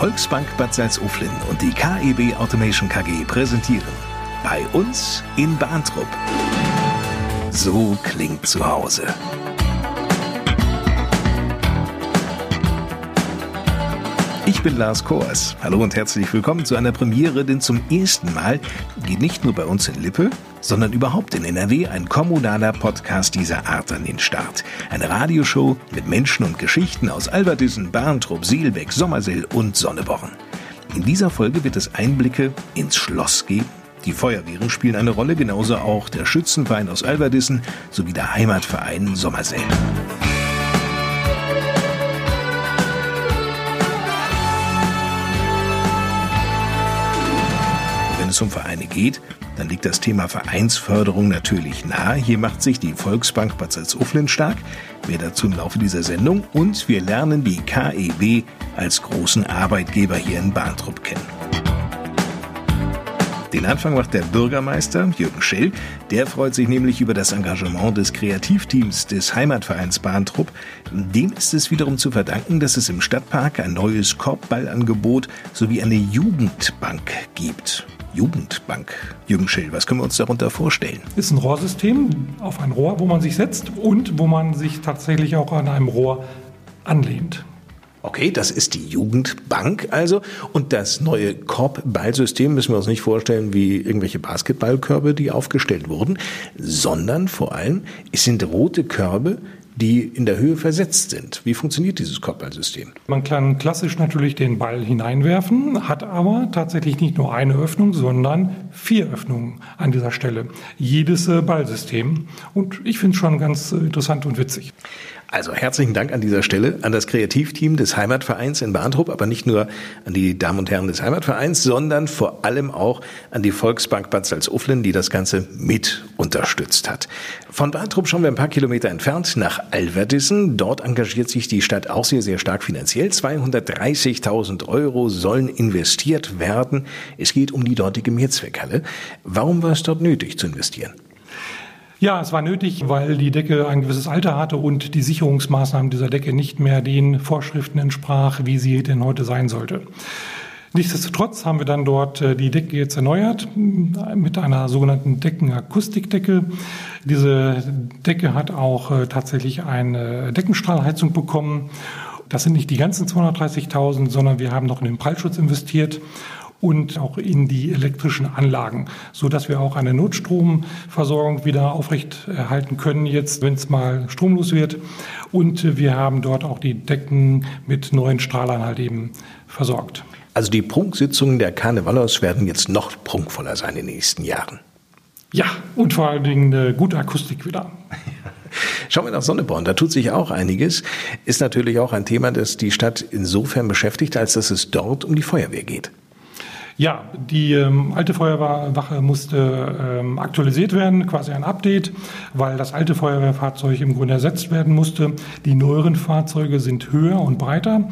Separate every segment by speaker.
Speaker 1: Volksbank Bad Salzuflen und die KEB Automation KG präsentieren bei uns in Bahntrupp. So klingt zu Hause. Ich bin Lars Kors. Hallo und herzlich willkommen zu einer Premiere, denn zum ersten Mal geht nicht nur bei uns in Lippe, sondern überhaupt in NRW ein kommunaler Podcast dieser Art an den Start. Eine Radioshow mit Menschen und Geschichten aus Alberdissen, Barntrup, Seelbeck, Sommersill und Sonneborn. In dieser Folge wird es Einblicke ins Schloss geben. Die Feuerwehren spielen eine Rolle, genauso auch der Schützenverein aus Alberdissen sowie der Heimatverein Sommersill. Wenn es um Vereine geht, dann liegt das Thema Vereinsförderung natürlich nahe. Hier macht sich die Volksbank Bad Salzuflen stark. Mehr dazu im Laufe dieser Sendung. Und wir lernen die KEW als großen Arbeitgeber hier in Bahntrupp kennen. Den Anfang macht der Bürgermeister Jürgen Schell. Der freut sich nämlich über das Engagement des Kreativteams des Heimatvereins Bahntrupp. Dem ist es wiederum zu verdanken, dass es im Stadtpark ein neues Korbballangebot sowie eine Jugendbank gibt. Jugendbank. Jürgen Schill, was können wir uns darunter vorstellen?
Speaker 2: Ist ein Rohrsystem auf ein Rohr, wo man sich setzt und wo man sich tatsächlich auch an einem Rohr anlehnt.
Speaker 1: Okay, das ist die Jugendbank also. Und das neue Korbballsystem müssen wir uns nicht vorstellen wie irgendwelche Basketballkörbe, die aufgestellt wurden, sondern vor allem, es sind rote Körbe, die in der Höhe versetzt sind. Wie funktioniert dieses Kopfballsystem?
Speaker 2: Man kann klassisch natürlich den Ball hineinwerfen, hat aber tatsächlich nicht nur eine Öffnung, sondern vier Öffnungen an dieser Stelle. Jedes äh, Ballsystem. Und ich finde es schon ganz äh, interessant und witzig.
Speaker 1: Also herzlichen Dank an dieser Stelle an das Kreativteam des Heimatvereins in Bahntrupp, aber nicht nur an die Damen und Herren des Heimatvereins, sondern vor allem auch an die Volksbank Bad Salzuflen, die das Ganze mit unterstützt hat. Von Bahntrupp schauen wir ein paar Kilometer entfernt nach Alverdissen. Dort engagiert sich die Stadt auch sehr, sehr stark finanziell. 230.000 Euro sollen investiert werden. Es geht um die dortige Mehrzweckhalle. Warum war es dort nötig zu investieren?
Speaker 2: Ja, es war nötig, weil die Decke ein gewisses Alter hatte und die Sicherungsmaßnahmen dieser Decke nicht mehr den Vorschriften entsprach, wie sie denn heute sein sollte. Nichtsdestotrotz haben wir dann dort äh, die Decke jetzt erneuert mit einer sogenannten Deckenakustikdecke. Diese Decke hat auch äh, tatsächlich eine Deckenstrahlheizung bekommen. Das sind nicht die ganzen 230.000, sondern wir haben noch in den Prallschutz investiert und auch in die elektrischen Anlagen, so dass wir auch eine Notstromversorgung wieder aufrechterhalten können, jetzt, wenn es mal stromlos wird. Und wir haben dort auch die Decken mit neuen Strahlern halt eben versorgt.
Speaker 1: Also die Prunksitzungen der Karnevalos werden jetzt noch prunkvoller sein in den nächsten Jahren.
Speaker 2: Ja, und vor allen Dingen eine gute Akustik wieder.
Speaker 1: Schauen wir nach Sonneborn, da tut sich auch einiges. Ist natürlich auch ein Thema, das die Stadt insofern beschäftigt, als dass es dort um die Feuerwehr geht.
Speaker 2: Ja, die ähm, alte Feuerwehrwache musste ähm, aktualisiert werden, quasi ein Update, weil das alte Feuerwehrfahrzeug im Grunde ersetzt werden musste. Die neueren Fahrzeuge sind höher und breiter,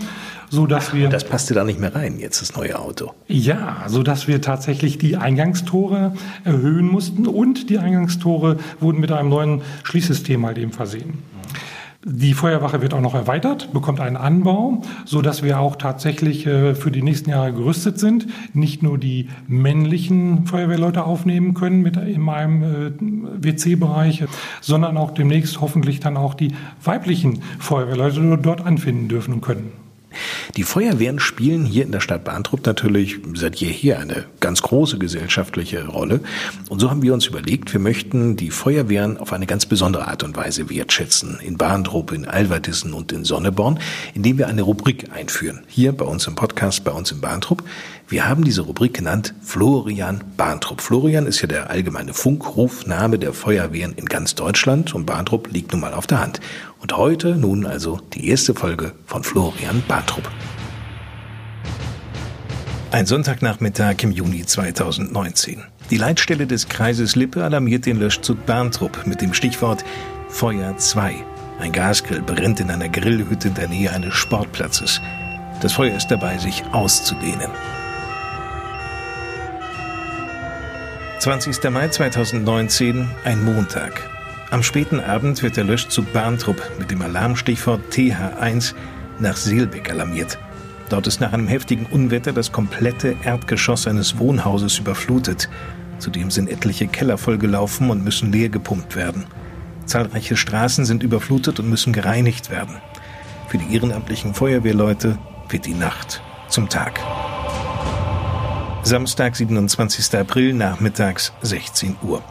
Speaker 2: so dass wir.
Speaker 1: Das passte da nicht mehr rein, jetzt das neue Auto.
Speaker 2: Ja, so dass wir tatsächlich die Eingangstore erhöhen mussten und die Eingangstore wurden mit einem neuen Schließsystem halt eben versehen. Die Feuerwache wird auch noch erweitert, bekommt einen Anbau, so dass wir auch tatsächlich äh, für die nächsten Jahre gerüstet sind. Nicht nur die männlichen Feuerwehrleute aufnehmen können mit in meinem äh, WC-Bereich, sondern auch demnächst hoffentlich dann auch die weiblichen Feuerwehrleute dort anfinden dürfen und können.
Speaker 1: Die Feuerwehren spielen hier in der Stadt Bahntrupp natürlich seit jeher eine ganz große gesellschaftliche Rolle. Und so haben wir uns überlegt, wir möchten die Feuerwehren auf eine ganz besondere Art und Weise wertschätzen. In Bahntrupp, in Alverdissen und in Sonneborn, indem wir eine Rubrik einführen. Hier bei uns im Podcast, bei uns in Bahntrupp. Wir haben diese Rubrik genannt Florian Bahntrupp. Florian ist ja der allgemeine Funkrufname der Feuerwehren in ganz Deutschland und Bahntrupp liegt nun mal auf der Hand. Und heute nun also die erste Folge von Florian Bahntrupp. Ein Sonntagnachmittag im Juni 2019. Die Leitstelle des Kreises Lippe alarmiert den Löschzug Bahntrupp mit dem Stichwort Feuer 2. Ein Gasgrill brennt in einer Grillhütte in der Nähe eines Sportplatzes. Das Feuer ist dabei, sich auszudehnen. 20. Mai 2019, ein Montag. Am späten Abend wird der Löschzug Bahntrupp mit dem Alarmstichwort TH1 nach Seelbeck alarmiert. Dort ist nach einem heftigen Unwetter das komplette Erdgeschoss eines Wohnhauses überflutet. Zudem sind etliche Keller vollgelaufen und müssen leer gepumpt werden. Zahlreiche Straßen sind überflutet und müssen gereinigt werden. Für die ehrenamtlichen Feuerwehrleute wird die Nacht zum Tag. Samstag, 27. April, nachmittags 16 Uhr.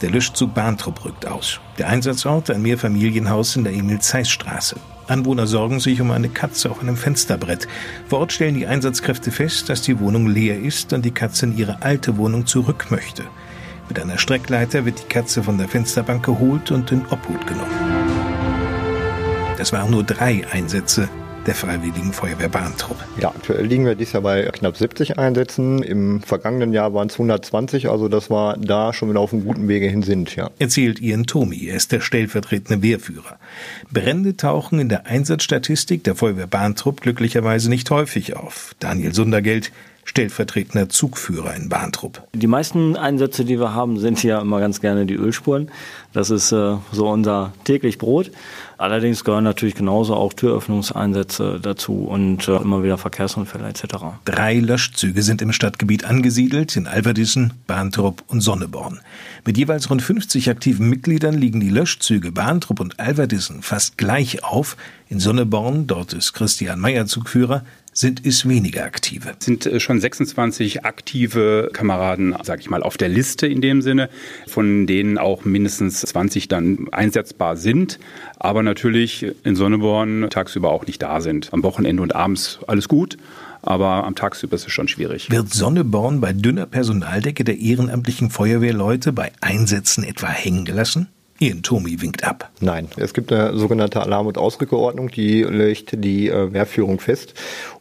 Speaker 1: Der Löschzug Bahntrupp rückt aus. Der Einsatzort ein Mehrfamilienhaus in der Emil-Zeiss-Straße. Anwohner sorgen sich um eine Katze auf einem Fensterbrett. Vor Ort stellen die Einsatzkräfte fest, dass die Wohnung leer ist und die Katze in ihre alte Wohnung zurück möchte. Mit einer Streckleiter wird die Katze von der Fensterbank geholt und in Obhut genommen. Das waren nur drei Einsätze der Freiwilligen Feuerwehr Bahntrupp.
Speaker 3: Ja, aktuell liegen wir dieses Jahr bei knapp 70 Einsätzen. Im vergangenen Jahr waren es 120, also dass wir da schon wieder auf einem guten Wege hin sind, ja.
Speaker 1: Erzählt Ian Tomi, er ist der stellvertretende Wehrführer. Brände tauchen in der Einsatzstatistik der Feuerwehr Bahntrupp glücklicherweise nicht häufig auf. Daniel Sundergeld stellvertretender Zugführer in Bahntrupp.
Speaker 4: Die meisten Einsätze, die wir haben, sind ja immer ganz gerne die Ölspuren. Das ist äh, so unser täglich Brot. Allerdings gehören natürlich genauso auch Türöffnungseinsätze dazu und äh, immer wieder Verkehrsunfälle etc.
Speaker 1: Drei Löschzüge sind im Stadtgebiet angesiedelt, in Alverdissen, Bahntrupp und Sonneborn. Mit jeweils rund 50 aktiven Mitgliedern liegen die Löschzüge Bahntrupp und Alverdissen fast gleich auf. In Sonneborn, dort ist Christian Meyer Zugführer, sind es weniger aktive.
Speaker 5: Es sind äh, schon 26 aktive Kameraden, sage ich mal, auf der Liste in dem Sinne, von denen auch mindestens 20 dann einsetzbar sind, aber natürlich in Sonneborn tagsüber auch nicht da sind. Am Wochenende und abends alles gut, aber am Tagsüber ist es schon schwierig.
Speaker 1: Wird Sonneborn bei dünner Personaldecke der ehrenamtlichen Feuerwehrleute bei Einsätzen etwa hängen gelassen? Ian Tomi winkt ab.
Speaker 3: Nein, es gibt eine sogenannte Alarm- und Ausrückeordnung, die legt die äh, Wehrführung fest.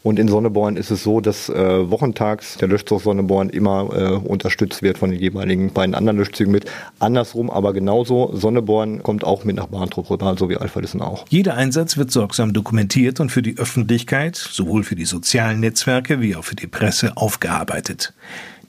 Speaker 3: Und in Sonneborn ist es so, dass äh, wochentags der Löschzug Sonneborn immer äh, unterstützt wird von den jeweiligen beiden anderen Löschzügen mit. Andersrum aber genauso. Sonneborn kommt auch mit nach Bahntrupp rüber, so wie Alphalissen auch.
Speaker 1: Jeder Einsatz wird sorgsam dokumentiert und für die Öffentlichkeit, sowohl für die sozialen Netzwerke wie auch für die Presse, aufgearbeitet.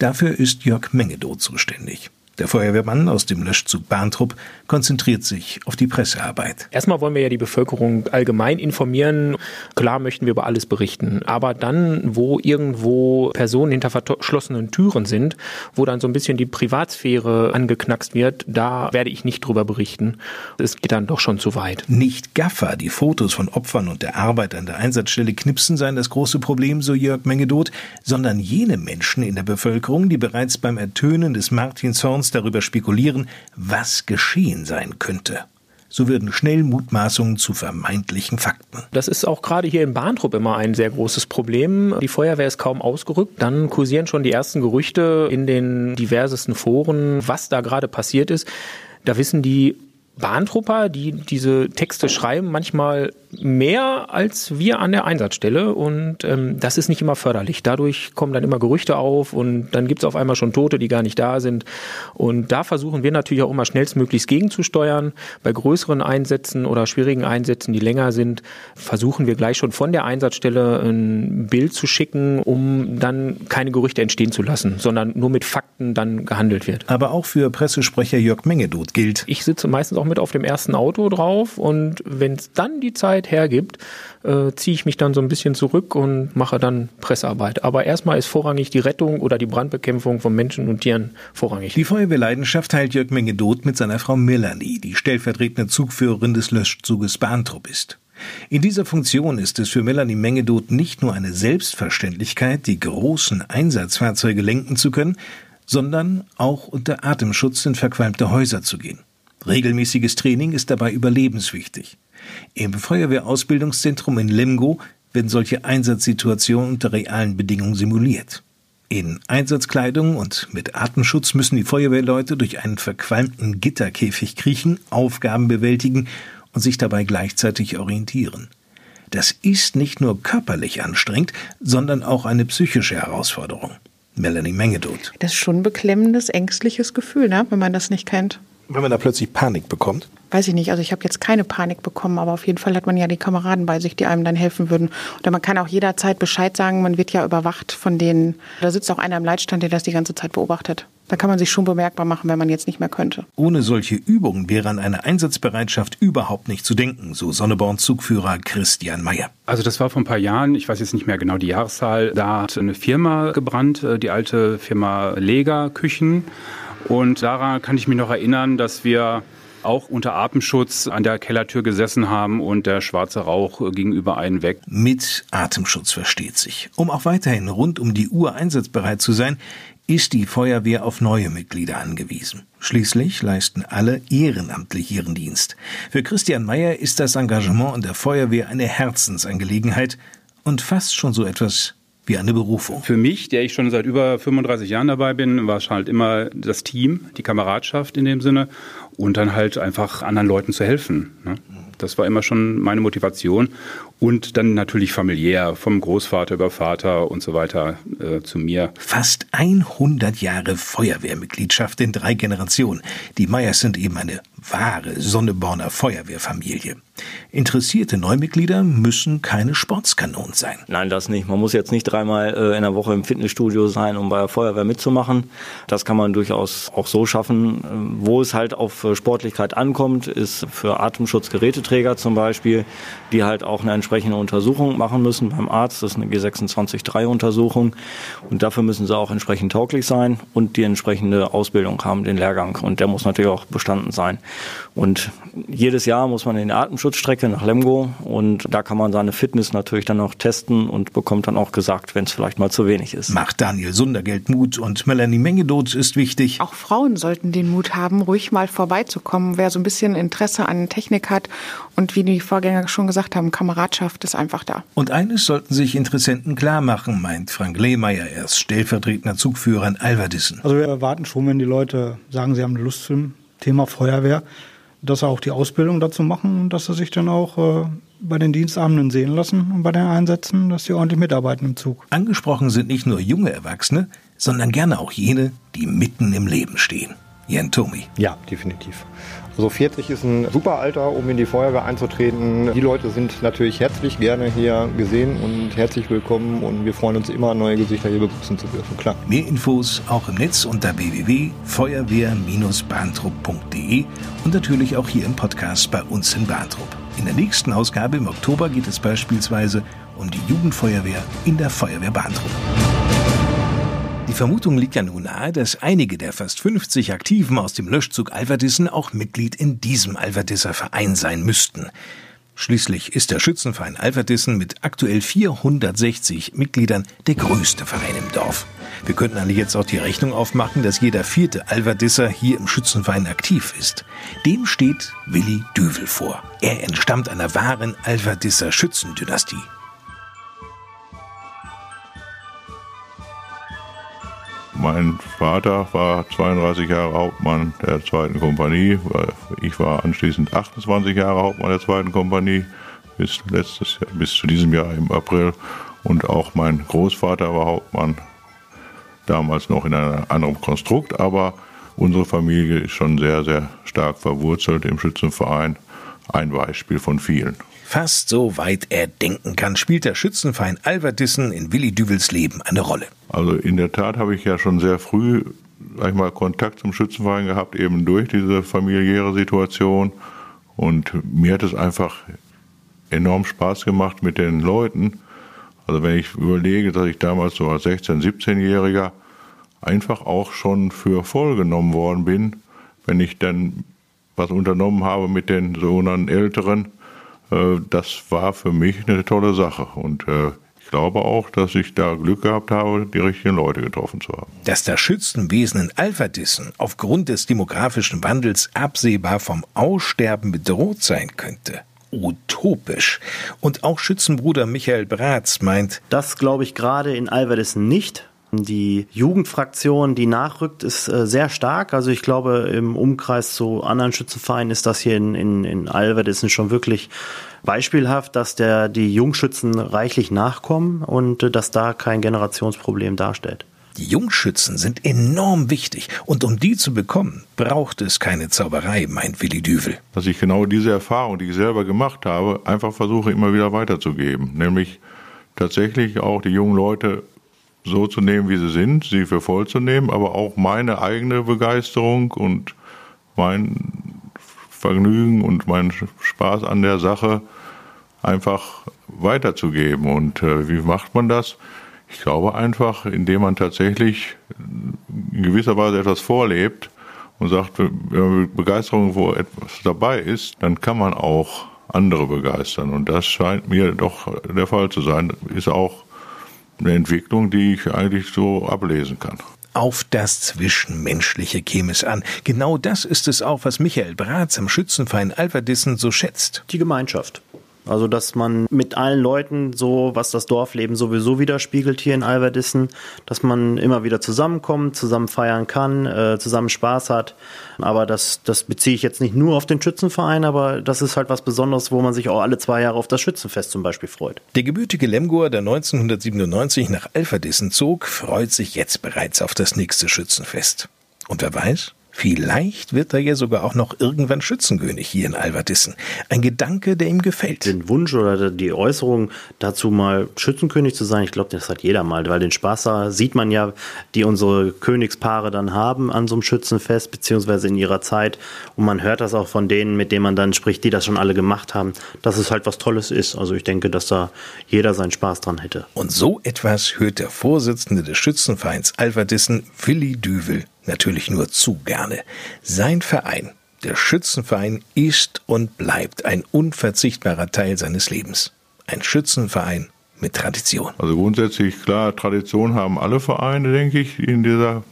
Speaker 1: Dafür ist Jörg Mengedow zuständig. Der Feuerwehrmann aus dem Löschzug Bahntrupp konzentriert sich auf die Pressearbeit.
Speaker 6: Erstmal wollen wir ja die Bevölkerung allgemein informieren. Klar möchten wir über alles berichten. Aber dann, wo irgendwo Personen hinter verschlossenen Türen sind, wo dann so ein bisschen die Privatsphäre angeknackst wird, da werde ich nicht drüber berichten. Es geht dann doch schon zu weit.
Speaker 1: Nicht Gaffer, die Fotos von Opfern und der Arbeit an der Einsatzstelle knipsen, seien das große Problem, so Jörg Mengedot, sondern jene Menschen in der Bevölkerung, die bereits beim Ertönen des Martinshorns darüber spekulieren, was geschehen sein könnte. So würden schnell Mutmaßungen zu vermeintlichen Fakten.
Speaker 6: Das ist auch gerade hier in Bahntrupp immer ein sehr großes Problem. Die Feuerwehr ist kaum ausgerückt. Dann kursieren schon die ersten Gerüchte in den diversesten Foren, was da gerade passiert ist. Da wissen die Bahntrupper, die diese Texte schreiben, manchmal mehr als wir an der Einsatzstelle und ähm, das ist nicht immer förderlich. Dadurch kommen dann immer Gerüchte auf und dann gibt es auf einmal schon Tote, die gar nicht da sind. Und da versuchen wir natürlich auch immer schnellstmöglichst gegenzusteuern. Bei größeren Einsätzen oder schwierigen Einsätzen, die länger sind, versuchen wir gleich schon von der Einsatzstelle ein Bild zu schicken, um dann keine Gerüchte entstehen zu lassen, sondern nur mit Fakten dann gehandelt wird.
Speaker 1: Aber auch für Pressesprecher Jörg Mengedut gilt.
Speaker 6: Ich sitze meistens auch mit auf dem ersten Auto drauf und wenn es dann die Zeit hergibt, äh, ziehe ich mich dann so ein bisschen zurück und mache dann Pressearbeit. Aber erstmal ist vorrangig die Rettung oder die Brandbekämpfung von Menschen und Tieren vorrangig.
Speaker 1: Die Feuerwehrleidenschaft teilt Jörg Mengedot mit seiner Frau Melanie, die stellvertretende Zugführerin des Löschzuges Bahntrupp ist. In dieser Funktion ist es für Melanie Mengedot nicht nur eine Selbstverständlichkeit, die großen Einsatzfahrzeuge lenken zu können, sondern auch unter Atemschutz in verqualmte Häuser zu gehen. Regelmäßiges Training ist dabei überlebenswichtig. Im Feuerwehrausbildungszentrum in Lemgo werden solche Einsatzsituationen unter realen Bedingungen simuliert. In Einsatzkleidung und mit Atemschutz müssen die Feuerwehrleute durch einen verqualmten Gitterkäfig kriechen, Aufgaben bewältigen und sich dabei gleichzeitig orientieren. Das ist nicht nur körperlich anstrengend, sondern auch eine psychische Herausforderung. Melanie Mengedot.
Speaker 7: Das ist schon ein beklemmendes, ängstliches Gefühl, ne, wenn man das nicht kennt.
Speaker 1: Wenn man da plötzlich Panik bekommt?
Speaker 7: Weiß ich nicht. Also ich habe jetzt keine Panik bekommen, aber auf jeden Fall hat man ja die Kameraden bei sich, die einem dann helfen würden. Oder man kann auch jederzeit Bescheid sagen, man wird ja überwacht von denen. Da sitzt auch einer im Leitstand, der das die ganze Zeit beobachtet. Da kann man sich schon bemerkbar machen, wenn man jetzt nicht mehr könnte.
Speaker 1: Ohne solche Übungen wäre an eine Einsatzbereitschaft überhaupt nicht zu denken, so Sonneborn-Zugführer Christian Mayer.
Speaker 5: Also das war vor ein paar Jahren, ich weiß jetzt nicht mehr genau die Jahreszahl, da hat eine Firma gebrannt, äh, die alte Firma Lega Küchen. Und daran kann ich mich noch erinnern, dass wir auch unter Atemschutz an der Kellertür gesessen haben und der schwarze Rauch gegenüber einen weg.
Speaker 1: Mit Atemschutz versteht sich. Um auch weiterhin rund um die Uhr einsatzbereit zu sein, ist die Feuerwehr auf neue Mitglieder angewiesen. Schließlich leisten alle ehrenamtlich ihren Dienst. Für Christian Meyer ist das Engagement in der Feuerwehr eine Herzensangelegenheit und fast schon so etwas wie eine Berufung.
Speaker 5: Für mich, der ich schon seit über 35 Jahren dabei bin, war es halt immer das Team, die Kameradschaft in dem Sinne und dann halt einfach anderen Leuten zu helfen. Ne? Das war immer schon meine Motivation. Und dann natürlich familiär, vom Großvater über Vater und so weiter äh, zu mir.
Speaker 1: Fast 100 Jahre Feuerwehrmitgliedschaft in drei Generationen. Die Meyers sind eben eine wahre Sonneborner Feuerwehrfamilie. Interessierte Neumitglieder müssen keine Sportskanonen sein.
Speaker 4: Nein, das nicht. Man muss jetzt nicht dreimal äh, in der Woche im Fitnessstudio sein, um bei der Feuerwehr mitzumachen. Das kann man durchaus auch so schaffen. Ähm, wo es halt auf äh, Sportlichkeit ankommt, ist für Atemschutzgeräteträger zum Beispiel, die halt auch eine entsprechende Untersuchung machen müssen beim Arzt. Das ist eine G26-3-Untersuchung. Und dafür müssen sie auch entsprechend tauglich sein und die entsprechende Ausbildung haben, den Lehrgang. Und der muss natürlich auch bestanden sein. Und jedes Jahr muss man in die Atemschutzstrecke nach Lemgo und da kann man seine Fitness natürlich dann auch testen und bekommt dann auch gesagt, wenn es vielleicht mal zu wenig ist.
Speaker 1: Macht Daniel Sundergeld Mut und Melanie Mengedot ist wichtig.
Speaker 7: Auch Frauen sollten den Mut haben, ruhig mal vorbeizukommen. Wer so ein bisschen Interesse an Technik hat und wie die Vorgänger schon gesagt haben, Kameradschaft ist einfach da.
Speaker 1: Und eines sollten sich Interessenten klar machen, meint Frank Lehmeier. Er ist stellvertretender Zugführer in Alverdissen.
Speaker 8: Also wir erwarten schon, wenn die Leute sagen, sie haben Lust zum Thema Feuerwehr, dass sie auch die Ausbildung dazu machen und dass sie sich dann auch äh, bei den Dienstabenden sehen lassen und bei den Einsätzen, dass sie ordentlich mitarbeiten im Zug.
Speaker 1: Angesprochen sind nicht nur junge Erwachsene, sondern gerne auch jene, die mitten im Leben stehen. Jan Tomi.
Speaker 3: Ja, definitiv. Also 40 ist ein super Alter, um in die Feuerwehr einzutreten. Die Leute sind natürlich herzlich gerne hier gesehen und herzlich willkommen und wir freuen uns immer, neue Gesichter hier begrüßen zu dürfen. Klar.
Speaker 1: Mehr Infos auch im Netz unter www.feuerwehr-bahntrupp.de und natürlich auch hier im Podcast bei uns in Bahntrupp. In der nächsten Ausgabe im Oktober geht es beispielsweise um die Jugendfeuerwehr in der Feuerwehr Bahntrupp. Die Vermutung liegt ja nun nahe, dass einige der fast 50 Aktiven aus dem Löschzug Alverdissen auch Mitglied in diesem Alverdisser Verein sein müssten. Schließlich ist der Schützenverein Alverdissen mit aktuell 460 Mitgliedern der größte Verein im Dorf. Wir könnten eigentlich jetzt auch die Rechnung aufmachen, dass jeder vierte Alverdisser hier im Schützenverein aktiv ist. Dem steht Willi Düvel vor. Er entstammt einer wahren Alverdisser Schützendynastie.
Speaker 9: Mein Vater war 32 Jahre Hauptmann der zweiten Kompanie. Ich war anschließend 28 Jahre Hauptmann der zweiten Kompanie bis letztes Jahr, bis zu diesem Jahr im April. Und auch mein Großvater war Hauptmann, damals noch in einem anderen Konstrukt, aber unsere Familie ist schon sehr, sehr stark verwurzelt im Schützenverein. Ein Beispiel von vielen.
Speaker 1: Fast so weit er denken kann, spielt der Schützenverein Alverdissen in Willi Düvels Leben eine Rolle.
Speaker 9: Also in der Tat habe ich ja schon sehr früh sag ich mal, Kontakt zum Schützenverein gehabt, eben durch diese familiäre Situation. Und mir hat es einfach enorm Spaß gemacht mit den Leuten. Also wenn ich überlege, dass ich damals so als 16-, 17-Jähriger einfach auch schon für voll genommen worden bin, wenn ich dann was unternommen habe mit den sogenannten Älteren, das war für mich eine tolle Sache. Und äh, ich glaube auch, dass ich da Glück gehabt habe, die richtigen Leute getroffen zu haben.
Speaker 1: Dass das Schützenwesen in Alverdissen aufgrund des demografischen Wandels absehbar vom Aussterben bedroht sein könnte. Utopisch. Und auch Schützenbruder Michael Bratz meint,
Speaker 10: das glaube ich gerade in Alverdissen nicht. Die Jugendfraktion, die nachrückt, ist äh, sehr stark. Also ich glaube, im Umkreis zu anderen Schützenvereinen ist das hier in, in, in Alverdissen schon wirklich beispielhaft, dass der, die Jungschützen reichlich nachkommen und äh, dass da kein Generationsproblem darstellt.
Speaker 1: Die Jungschützen sind enorm wichtig und um die zu bekommen, braucht es keine Zauberei, meint Willi Düvel.
Speaker 9: Dass ich genau diese Erfahrung, die ich selber gemacht habe, einfach versuche immer wieder weiterzugeben. Nämlich tatsächlich auch die jungen Leute so zu nehmen, wie sie sind, sie für voll zu nehmen, aber auch meine eigene Begeisterung und mein Vergnügen und mein Spaß an der Sache einfach weiterzugeben. Und äh, wie macht man das? Ich glaube einfach, indem man tatsächlich in gewisser Weise etwas vorlebt und sagt, wenn Begeisterung wo etwas dabei ist, dann kann man auch andere begeistern. Und das scheint mir doch der Fall zu sein. Ist auch eine Entwicklung, die ich eigentlich so ablesen kann.
Speaker 1: Auf das Zwischenmenschliche käme es an. Genau das ist es auch, was Michael Bratz am Schützenverein Alverdissen so schätzt.
Speaker 10: Die Gemeinschaft. Also, dass man mit allen Leuten so, was das Dorfleben sowieso widerspiegelt hier in Alverdissen, dass man immer wieder zusammenkommt, zusammen feiern kann, äh, zusammen Spaß hat. Aber das, das beziehe ich jetzt nicht nur auf den Schützenverein, aber das ist halt was Besonderes, wo man sich auch alle zwei Jahre auf das Schützenfest zum Beispiel freut.
Speaker 1: Der gebürtige Lemgoer, der 1997 nach Alverdissen zog, freut sich jetzt bereits auf das nächste Schützenfest. Und wer weiß, Vielleicht wird er ja sogar auch noch irgendwann Schützenkönig hier in Alverdissen. Ein Gedanke, der ihm gefällt.
Speaker 10: Den Wunsch oder die Äußerung dazu mal Schützenkönig zu sein, ich glaube, das hat jeder mal, weil den Spaß da sieht man ja, die unsere Königspaare dann haben an so einem Schützenfest, beziehungsweise in ihrer Zeit. Und man hört das auch von denen, mit denen man dann spricht, die das schon alle gemacht haben, dass es halt was Tolles ist. Also ich denke, dass da jeder seinen Spaß dran hätte.
Speaker 1: Und so etwas hört der Vorsitzende des Schützenvereins Alverdissen, Willi Düvel, natürlich nur zu gerne. Sein Verein, der Schützenverein, ist und bleibt ein unverzichtbarer Teil seines Lebens. Ein Schützenverein mit Tradition.
Speaker 9: Also grundsätzlich, klar, Tradition haben alle Vereine, denke ich, die in dieser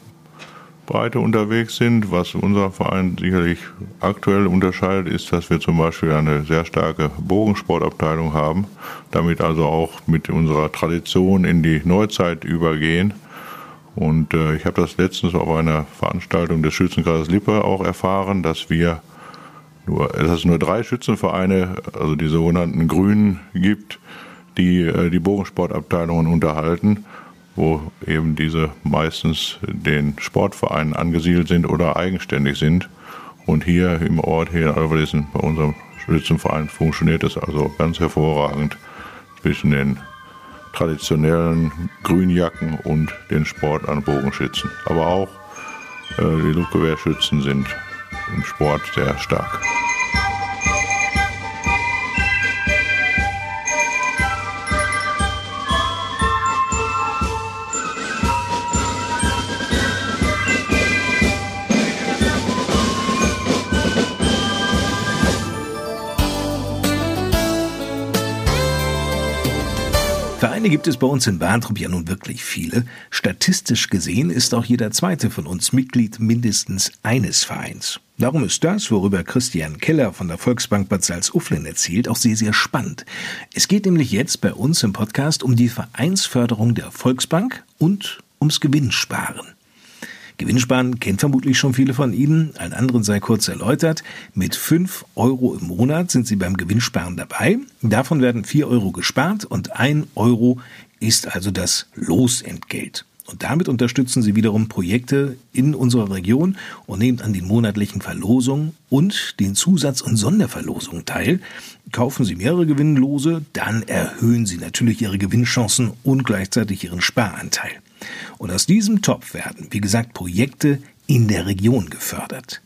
Speaker 9: Breite unterwegs sind. Was unser Verein sicherlich aktuell unterscheidet, ist, dass wir zum Beispiel eine sehr starke Bogensportabteilung haben, damit also auch mit unserer Tradition in die Neuzeit übergehen. Und äh, ich habe das letztens auf einer Veranstaltung des Schützenkreises Lippe auch erfahren, dass wir nur, dass es nur drei Schützenvereine, also die sogenannten Grünen, gibt, die äh, die Bogensportabteilungen unterhalten, wo eben diese meistens den Sportvereinen angesiedelt sind oder eigenständig sind. Und hier im Ort, hier in Alverdissen, bei unserem Schützenverein, funktioniert es also ganz hervorragend zwischen den traditionellen Grünjacken und den Sport an Bogenschützen. Aber auch äh, die Luftgewehrschützen sind im Sport sehr stark.
Speaker 1: Vereine gibt es bei uns in Bahntrup ja nun wirklich viele. Statistisch gesehen ist auch jeder zweite von uns Mitglied mindestens eines Vereins. Darum ist das, worüber Christian Keller von der Volksbank Bad Salzuflen erzählt, auch sehr, sehr spannend. Es geht nämlich jetzt bei uns im Podcast um die Vereinsförderung der Volksbank und ums Gewinnsparen. Gewinnsparen kennt vermutlich schon viele von Ihnen. Allen anderen sei kurz erläutert. Mit 5 Euro im Monat sind Sie beim Gewinnsparen dabei. Davon werden 4 Euro gespart und 1 Euro ist also das Losentgelt. Und damit unterstützen Sie wiederum Projekte in unserer Region und nehmen an den monatlichen Verlosungen und den Zusatz- und Sonderverlosungen teil. Kaufen Sie mehrere Gewinnlose, dann erhöhen Sie natürlich Ihre Gewinnchancen und gleichzeitig Ihren Sparanteil. Und aus diesem Topf werden, wie gesagt, Projekte in der Region gefördert.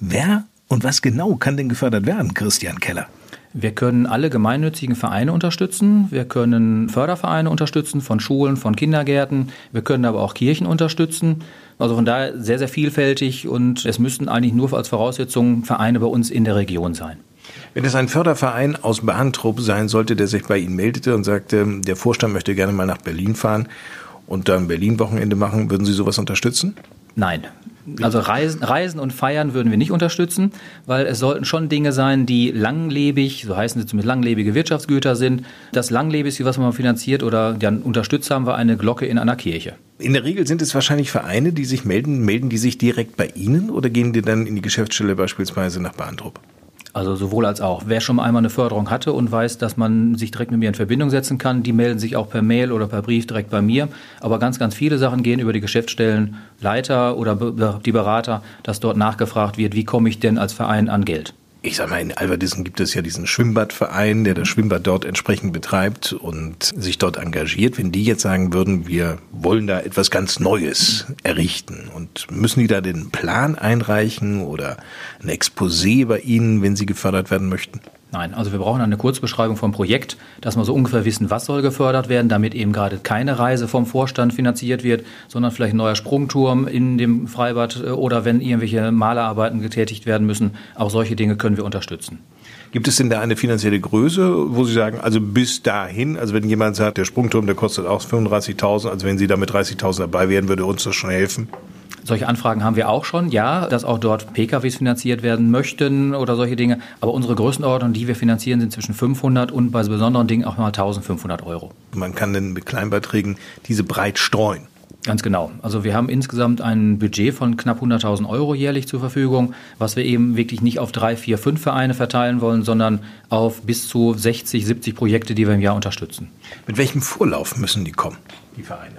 Speaker 1: Wer und was genau kann denn gefördert werden, Christian Keller?
Speaker 11: Wir können alle gemeinnützigen Vereine unterstützen. Wir können Fördervereine unterstützen von Schulen, von Kindergärten. Wir können aber auch Kirchen unterstützen. Also von daher sehr, sehr vielfältig und es müssten eigentlich nur als Voraussetzung Vereine bei uns in der Region sein.
Speaker 1: Wenn es ein Förderverein aus Bahntrupp sein sollte, der sich bei Ihnen meldete und sagte, der Vorstand möchte gerne mal nach Berlin fahren und dann Berlin-Wochenende machen, würden Sie sowas unterstützen?
Speaker 11: Nein. Also Reisen, Reisen und Feiern würden wir nicht unterstützen, weil es sollten schon Dinge sein, die langlebig, so heißen sie zumindest langlebige Wirtschaftsgüter sind. Das langlebigste, was man finanziert oder dann unterstützt haben, war eine Glocke in einer Kirche.
Speaker 1: In der Regel sind es wahrscheinlich Vereine, die sich melden. Melden die sich direkt bei Ihnen oder gehen die dann in die Geschäftsstelle beispielsweise nach Bahntrupp?
Speaker 11: Also sowohl als auch. Wer schon einmal eine Förderung hatte und weiß, dass man sich direkt mit mir in Verbindung setzen kann, die melden sich auch per Mail oder per Brief direkt bei mir. Aber ganz, ganz viele Sachen gehen über die Geschäftsstellen, Leiter oder die Berater, dass dort nachgefragt wird, wie komme ich denn als Verein an Geld
Speaker 1: ich sag mal, in Alverdissen gibt es ja diesen Schwimmbadverein, der das Schwimmbad dort entsprechend betreibt und sich dort engagiert. Wenn die jetzt sagen würden, wir wollen da etwas ganz Neues errichten und müssen die da den Plan einreichen oder ein Exposé bei Ihnen, wenn sie gefördert werden möchten?
Speaker 11: Nein, also wir brauchen eine Kurzbeschreibung vom Projekt, dass wir so ungefähr wissen, was soll gefördert werden, damit eben gerade keine Reise vom Vorstand finanziert wird, sondern vielleicht ein neuer Sprungturm in dem Freibad äh, oder wenn irgendwelche Malerarbeiten getätigt werden müssen. Auch solche Dinge können wir unterstützen.
Speaker 1: Gibt es denn da eine finanzielle Größe, wo Sie sagen, also bis dahin, also wenn jemand sagt, der Sprungturm, der kostet auch 35.000, also wenn Sie da mit 30.000 dabei wären, würde uns das schon helfen?
Speaker 11: Solche Anfragen haben wir auch schon, ja, dass auch dort PKWs finanziert werden möchten oder solche Dinge. Aber unsere Größenordnung, die wir finanzieren, sind zwischen 500 und bei besonderen Dingen auch mal 1500 Euro.
Speaker 1: Man kann denn mit Kleinbeiträgen diese breit streuen.
Speaker 11: Ganz genau. Also wir haben insgesamt ein Budget von knapp 100.000 Euro jährlich zur Verfügung, was wir eben wirklich nicht auf drei, vier, fünf Vereine verteilen wollen, sondern auf bis zu 60, 70 Projekte, die wir im Jahr unterstützen.
Speaker 1: Mit welchem Vorlauf müssen die kommen, die Vereine?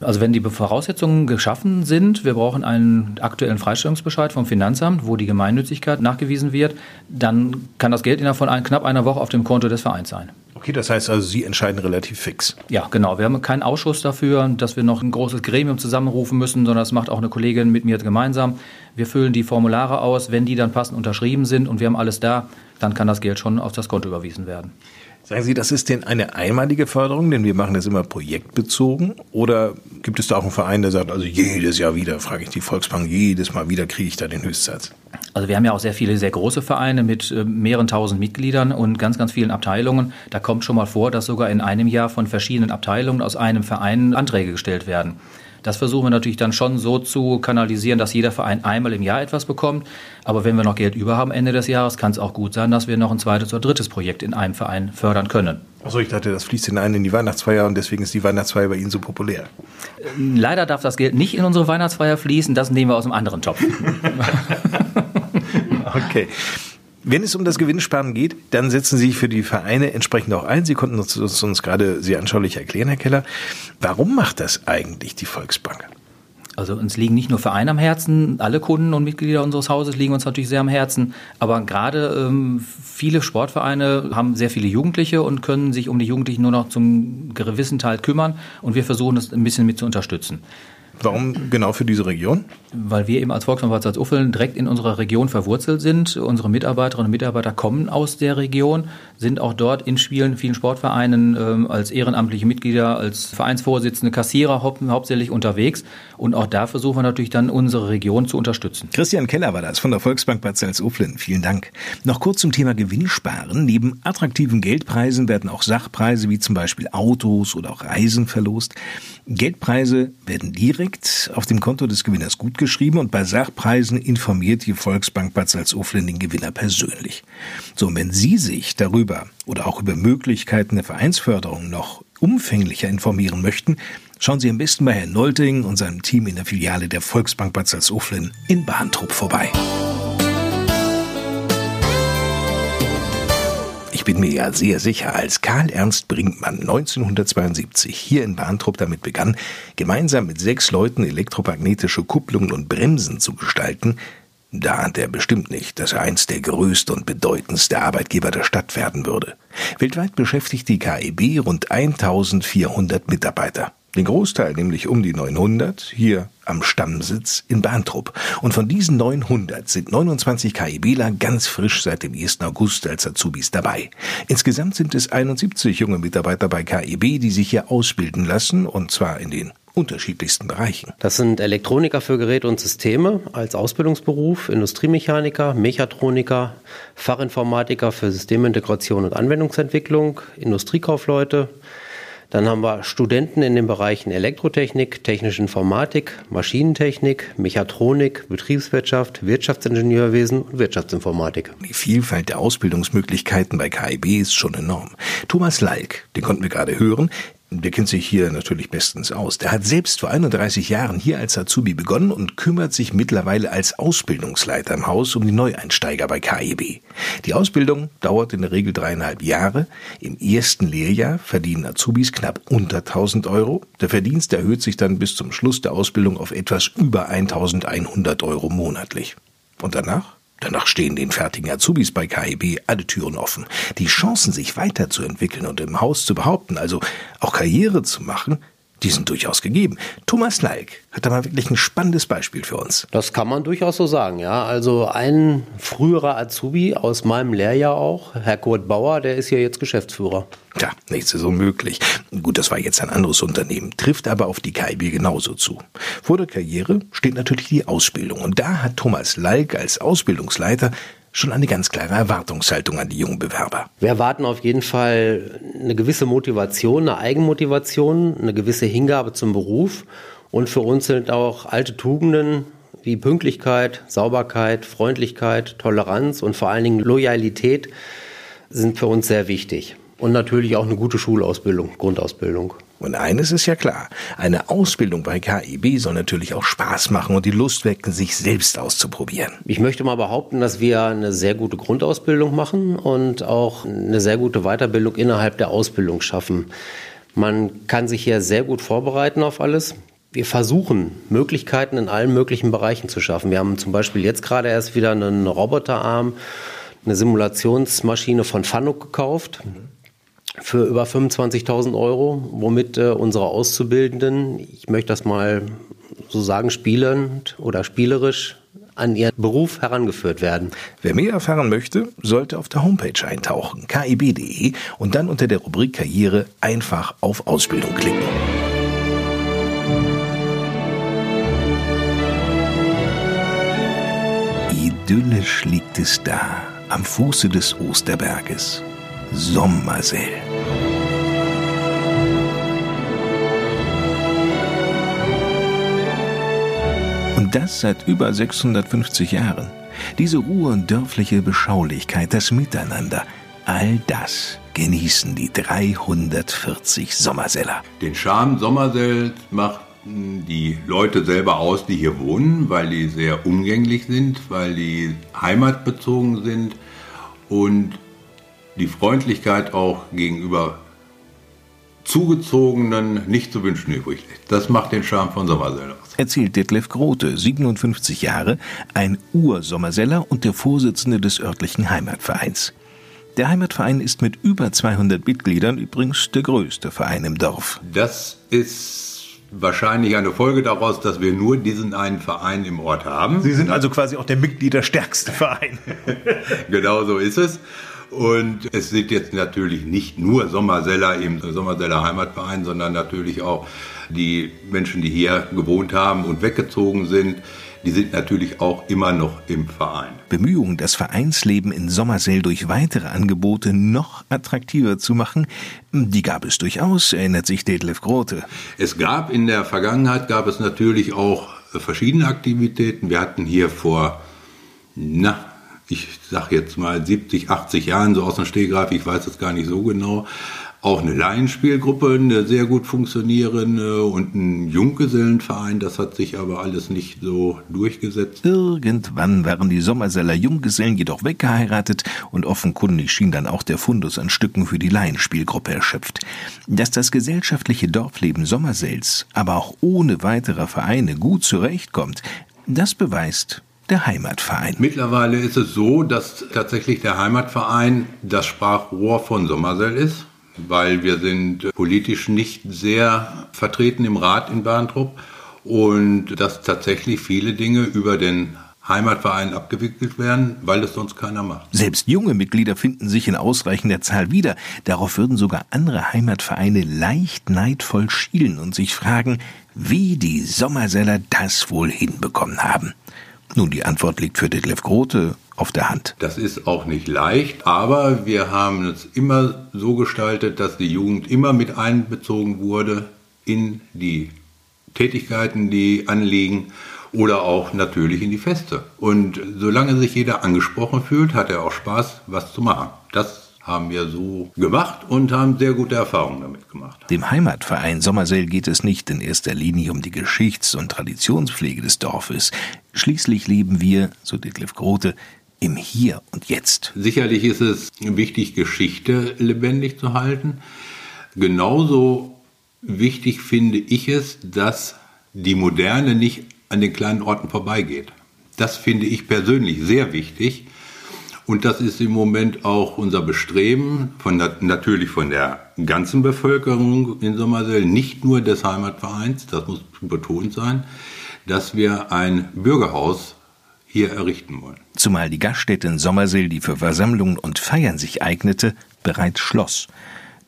Speaker 11: Also wenn die Voraussetzungen geschaffen sind, wir brauchen einen aktuellen Freistellungsbescheid vom Finanzamt, wo die Gemeinnützigkeit nachgewiesen wird, dann kann das Geld innerhalb von ein, knapp einer Woche auf dem Konto des Vereins sein.
Speaker 1: Okay, das heißt also, Sie entscheiden relativ fix.
Speaker 11: Ja, genau. Wir haben keinen Ausschuss dafür, dass wir noch ein großes Gremium zusammenrufen müssen, sondern das macht auch eine Kollegin mit mir gemeinsam. Wir füllen die Formulare aus, wenn die dann passend unterschrieben sind und wir haben alles da, dann kann das Geld schon auf das Konto überwiesen werden.
Speaker 1: Sagen Sie, das ist denn eine einmalige Förderung, denn wir machen das immer projektbezogen? Oder gibt es da auch einen Verein, der sagt, also jedes Jahr wieder, frage ich die Volksbank, jedes Mal wieder kriege ich da den Höchstsatz?
Speaker 11: Also wir haben ja auch sehr viele sehr große Vereine mit äh, mehreren tausend Mitgliedern und ganz, ganz vielen Abteilungen. Da kommt schon mal vor, dass sogar in einem Jahr von verschiedenen Abteilungen aus einem Verein Anträge gestellt werden. Das versuchen wir natürlich dann schon so zu kanalisieren, dass jeder Verein einmal im Jahr etwas bekommt. Aber wenn wir noch Geld über haben Ende des Jahres, kann es auch gut sein, dass wir noch ein zweites oder drittes Projekt in einem Verein fördern können.
Speaker 1: Achso, ich dachte, das fließt hinein in die Weihnachtsfeier und deswegen ist die Weihnachtsfeier bei Ihnen so populär.
Speaker 11: Leider darf das Geld nicht in unsere Weihnachtsfeier fließen, das nehmen wir aus einem anderen Topf.
Speaker 1: okay. Wenn es um das Gewinnsparen geht, dann setzen Sie sich für die Vereine entsprechend auch ein. Sie konnten uns, uns, uns gerade sehr anschaulich erklären, Herr Keller. Warum macht das eigentlich die Volksbank?
Speaker 11: Also uns liegen nicht nur Vereine am Herzen, alle Kunden und Mitglieder unseres Hauses liegen uns natürlich sehr am Herzen, aber gerade ähm, viele Sportvereine haben sehr viele Jugendliche und können sich um die Jugendlichen nur noch zum gewissen Teil kümmern und wir versuchen das ein bisschen mit zu unterstützen.
Speaker 1: Warum genau für diese Region?
Speaker 11: Weil wir eben als Volksbank als Uffeln direkt in unserer Region verwurzelt sind. Unsere Mitarbeiterinnen und Mitarbeiter kommen aus der Region, sind auch dort in Spielen, vielen Sportvereinen äh, als ehrenamtliche Mitglieder, als Vereinsvorsitzende, Kassierer hau hauptsächlich unterwegs. Und auch da versuchen wir natürlich dann unsere Region zu unterstützen.
Speaker 1: Christian Keller war das von der Volksbank Bad Salzuflen. Vielen Dank. Noch kurz zum Thema Gewinnsparen. Neben attraktiven Geldpreisen werden auch Sachpreise wie zum Beispiel Autos oder auch Reisen verlost. Geldpreise werden direkt auf dem Konto des Gewinners gutgeschrieben und bei Sachpreisen informiert die Volksbank Bad Salzuflen den Gewinner persönlich. So, und wenn Sie sich darüber oder auch über Möglichkeiten der Vereinsförderung noch umfänglicher informieren möchten, schauen Sie am besten bei Herrn Nolting und seinem Team in der Filiale der Volksbank Bad Salzuflen in Bahntrupp vorbei. Ich bin mir ja sehr sicher, als Karl Ernst Brinkmann 1972 hier in Bahntrupp damit begann, gemeinsam mit sechs Leuten elektromagnetische Kupplungen und Bremsen zu gestalten, da ahnte er bestimmt nicht, dass er einst der größte und bedeutendste Arbeitgeber der Stadt werden würde. Weltweit beschäftigt die KEB rund 1400 Mitarbeiter. Den Großteil, nämlich um die 900, hier am Stammsitz in Bahntrupp. Und von diesen 900 sind 29 KIBler ganz frisch seit dem 1. August als Azubis dabei. Insgesamt sind es 71 junge Mitarbeiter bei KIB, die sich hier ausbilden lassen, und zwar in den unterschiedlichsten Bereichen.
Speaker 12: Das sind Elektroniker für Geräte und Systeme als Ausbildungsberuf, Industriemechaniker, Mechatroniker, Fachinformatiker für Systemintegration und Anwendungsentwicklung, Industriekaufleute, dann haben wir Studenten in den Bereichen Elektrotechnik, technische Informatik, Maschinentechnik, Mechatronik, Betriebswirtschaft, Wirtschaftsingenieurwesen und Wirtschaftsinformatik.
Speaker 1: Die Vielfalt der Ausbildungsmöglichkeiten bei KIB ist schon enorm. Thomas Lalk, den konnten wir gerade hören, der kennt sich hier natürlich bestens aus. Der hat selbst vor 31 Jahren hier als Azubi begonnen und kümmert sich mittlerweile als Ausbildungsleiter im Haus um die Neueinsteiger bei KIB. Die Ausbildung dauert in der Regel dreieinhalb Jahre. Im ersten Lehrjahr verdienen Azubis knapp unter 1000 Euro. Der Verdienst erhöht sich dann bis zum Schluss der Ausbildung auf etwas über 1100 Euro monatlich. Und danach? Danach stehen den fertigen Azubis bei KIB alle Türen offen. Die Chancen, sich weiterzuentwickeln und im Haus zu behaupten, also auch Karriere zu machen, die sind durchaus gegeben. Thomas Nalk hat da mal wirklich ein spannendes Beispiel für uns.
Speaker 12: Das kann man durchaus so sagen, ja. Also ein früherer Azubi aus meinem Lehrjahr auch, Herr Kurt Bauer, der ist hier jetzt Geschäftsführer.
Speaker 1: Tja, nichts ist unmöglich. Gut, das war jetzt ein anderes Unternehmen, trifft aber auf die KIB genauso zu. Vor der Karriere steht natürlich die Ausbildung und da hat Thomas Lalk als Ausbildungsleiter schon eine ganz klare Erwartungshaltung an die jungen Bewerber.
Speaker 12: Wir erwarten auf jeden Fall eine gewisse Motivation, eine Eigenmotivation, eine gewisse Hingabe zum Beruf. Und für uns sind auch alte Tugenden wie Pünktlichkeit, Sauberkeit, Freundlichkeit, Toleranz und vor allen Dingen Loyalität sind für uns sehr wichtig. Und natürlich auch eine gute Schulausbildung, Grundausbildung.
Speaker 1: Und eines ist ja klar, eine Ausbildung bei KIB soll natürlich auch Spaß machen und die Lust wecken, sich selbst auszuprobieren.
Speaker 12: Ich möchte mal behaupten, dass wir eine sehr gute Grundausbildung machen und auch eine sehr gute Weiterbildung innerhalb der Ausbildung schaffen. Man kann sich hier sehr gut vorbereiten auf alles. Wir versuchen, Möglichkeiten in allen möglichen Bereichen zu schaffen. Wir haben zum Beispiel jetzt gerade erst wieder einen Roboterarm, eine Simulationsmaschine von Fanuc gekauft. Mhm für über 25.000 Euro, womit äh, unsere Auszubildenden, ich möchte das mal so sagen, spielend oder spielerisch an ihren Beruf herangeführt werden.
Speaker 1: Wer mehr erfahren möchte, sollte auf der Homepage eintauchen, kib.de und dann unter der Rubrik Karriere einfach auf Ausbildung klicken. Idyllisch liegt es da, am Fuße des Osterberges. Sommersell. Und das seit über 650 Jahren. Diese Ruhe und dörfliche Beschaulichkeit, das Miteinander, all das genießen die 340 Sommerseller.
Speaker 13: Den Charme Sommersell macht die Leute selber aus, die hier wohnen, weil die sehr umgänglich sind, weil die heimatbezogen sind und die Freundlichkeit auch gegenüber Zugezogenen nicht zu wünschen übrig lässt. Das macht den Charme von Sommersell aus.
Speaker 1: Erzählt Detlef Grote, 57 Jahre, ein Ursommerseller und der Vorsitzende des örtlichen Heimatvereins. Der Heimatverein ist mit über 200 Mitgliedern übrigens der größte Verein im Dorf.
Speaker 13: Das ist wahrscheinlich eine Folge daraus, dass wir nur diesen einen Verein im Ort haben.
Speaker 1: Sie sind also quasi auch der Mitgliederstärkste Verein.
Speaker 13: genau so ist es. Und es sind jetzt natürlich nicht nur Sommerseller im Sommerseller Heimatverein, sondern natürlich auch die Menschen, die hier gewohnt haben und weggezogen sind. Die sind natürlich auch immer noch im Verein.
Speaker 1: Bemühungen, das Vereinsleben in Sommersell durch weitere Angebote noch attraktiver zu machen, die gab es durchaus, erinnert sich Detlef Grote.
Speaker 13: Es gab in der Vergangenheit, gab es natürlich auch verschiedene Aktivitäten. Wir hatten hier vor, na, ich sag jetzt mal 70, 80 Jahren, so aus dem Stehgreif, ich weiß es gar nicht so genau, auch eine Laienspielgruppe, eine sehr gut funktionierende und ein Junggesellenverein. Das hat sich aber alles nicht so durchgesetzt.
Speaker 1: Irgendwann waren die Sommerseller Junggesellen jedoch weggeheiratet und offenkundig schien dann auch der Fundus an Stücken für die Laienspielgruppe erschöpft. Dass das gesellschaftliche Dorfleben Sommersells aber auch ohne weitere Vereine gut zurechtkommt, das beweist der Heimatverein.
Speaker 13: Mittlerweile ist es so, dass tatsächlich der Heimatverein das Sprachrohr von Sommersell ist, weil wir sind politisch nicht sehr vertreten im Rat in Bahntrupp und dass tatsächlich viele Dinge über den Heimatverein abgewickelt werden, weil es sonst keiner macht.
Speaker 1: Selbst junge Mitglieder finden sich in ausreichender Zahl wieder. Darauf würden sogar andere Heimatvereine leicht neidvoll schielen und sich fragen, wie die Sommerseller das wohl hinbekommen haben. Nun, die Antwort liegt für Detlef Grote auf der Hand.
Speaker 13: Das ist auch nicht leicht, aber wir haben es immer so gestaltet, dass die Jugend immer mit einbezogen wurde in die Tätigkeiten, die anliegen oder auch natürlich in die Feste. Und solange sich jeder angesprochen fühlt, hat er auch Spaß, was zu machen. Das haben wir so gemacht und haben sehr gute Erfahrungen damit gemacht.
Speaker 1: Dem Heimatverein Sommersell geht es nicht in erster Linie um die Geschichts- und Traditionspflege des Dorfes. Schließlich leben wir, so Detlef Grote, im Hier und Jetzt.
Speaker 13: Sicherlich ist es wichtig, Geschichte lebendig zu halten. Genauso wichtig finde ich es, dass die Moderne nicht an den kleinen Orten vorbeigeht. Das finde ich persönlich sehr wichtig. Und das ist im Moment auch unser Bestreben, von der, natürlich von der ganzen Bevölkerung in Sommersell, nicht nur des Heimatvereins, das muss betont sein, dass wir ein Bürgerhaus hier errichten wollen.
Speaker 1: Zumal die Gaststätte in Sommerseel, die für Versammlungen und Feiern sich eignete, bereits schloss.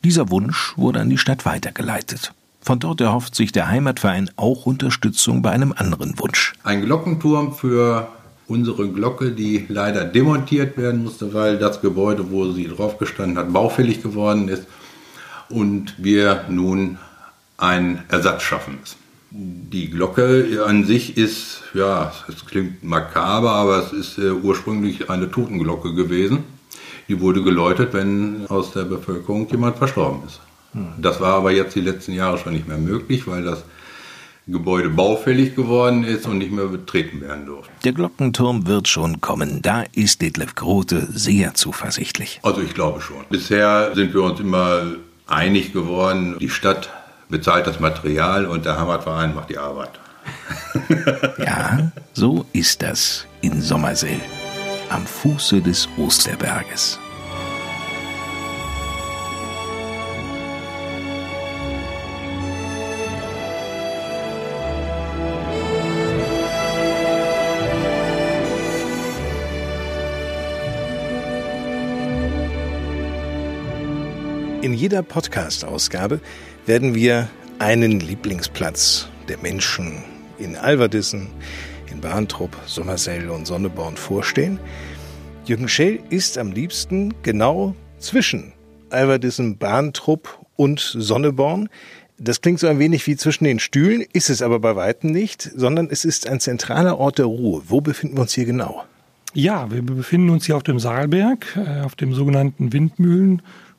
Speaker 1: Dieser Wunsch wurde an die Stadt weitergeleitet. Von dort erhofft sich der Heimatverein auch Unterstützung bei einem anderen Wunsch.
Speaker 13: Ein Glockenturm für unsere Glocke, die leider demontiert werden musste, weil das Gebäude, wo sie drauf gestanden hat, baufällig geworden ist und wir nun einen Ersatz schaffen müssen. Die Glocke an sich ist, ja, es klingt makaber, aber es ist äh, ursprünglich eine Totenglocke gewesen. Die wurde geläutet, wenn aus der Bevölkerung jemand verstorben ist. Hm. Das war aber jetzt die letzten Jahre schon nicht mehr möglich, weil das Gebäude baufällig geworden ist und nicht mehr betreten werden durfte.
Speaker 1: Der Glockenturm wird schon kommen. Da ist Detlef Grote sehr zuversichtlich.
Speaker 13: Also ich glaube schon. Bisher sind wir uns immer einig geworden, die Stadt bezahlt das Material und der Heimatverein macht die Arbeit.
Speaker 1: ja, so ist das in Sommerseel, am Fuße des Osterberges. Jeder Podcast-Ausgabe werden wir einen Lieblingsplatz der Menschen in Alverdissen, in Bahntrupp, Sommersell und Sonneborn vorstellen. Jürgen Schell ist am liebsten genau zwischen Alverdissen, Bahntrupp und Sonneborn. Das klingt so ein wenig wie zwischen den Stühlen, ist es aber bei weitem nicht, sondern es ist ein zentraler Ort der Ruhe. Wo befinden wir uns hier genau?
Speaker 2: Ja, wir befinden uns hier auf dem Saalberg, äh, auf dem sogenannten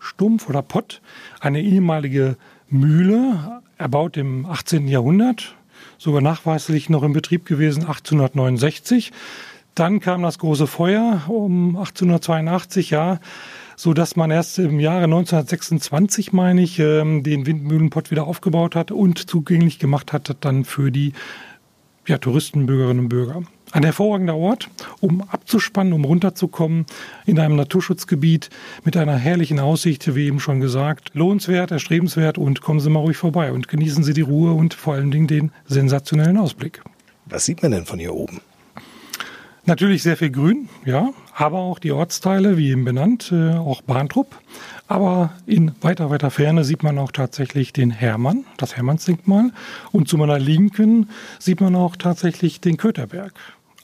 Speaker 2: Windmühlenstumpf oder Pott, eine ehemalige Mühle, erbaut im 18. Jahrhundert, sogar nachweislich noch in Betrieb gewesen 1869. Dann kam das große Feuer um 1882, ja, so dass man erst im Jahre 1926, meine ich, ähm, den Windmühlenpott wieder aufgebaut hat und zugänglich gemacht hat dann für die ja, Touristen, Bürgerinnen und Bürger. Ein hervorragender Ort, um abzuspannen, um runterzukommen in einem Naturschutzgebiet mit einer herrlichen Aussicht, wie eben schon gesagt. Lohnenswert, erstrebenswert und kommen Sie mal ruhig vorbei und genießen Sie die Ruhe und vor allen Dingen den sensationellen Ausblick.
Speaker 1: Was sieht man denn von hier oben?
Speaker 2: Natürlich sehr viel Grün, ja, aber auch die Ortsteile, wie eben benannt, äh, auch Bahntrupp. Aber in weiter, weiter Ferne sieht man auch tatsächlich den Hermann, das Hermannsdenkmal. Und zu meiner Linken sieht man auch tatsächlich den Köterberg.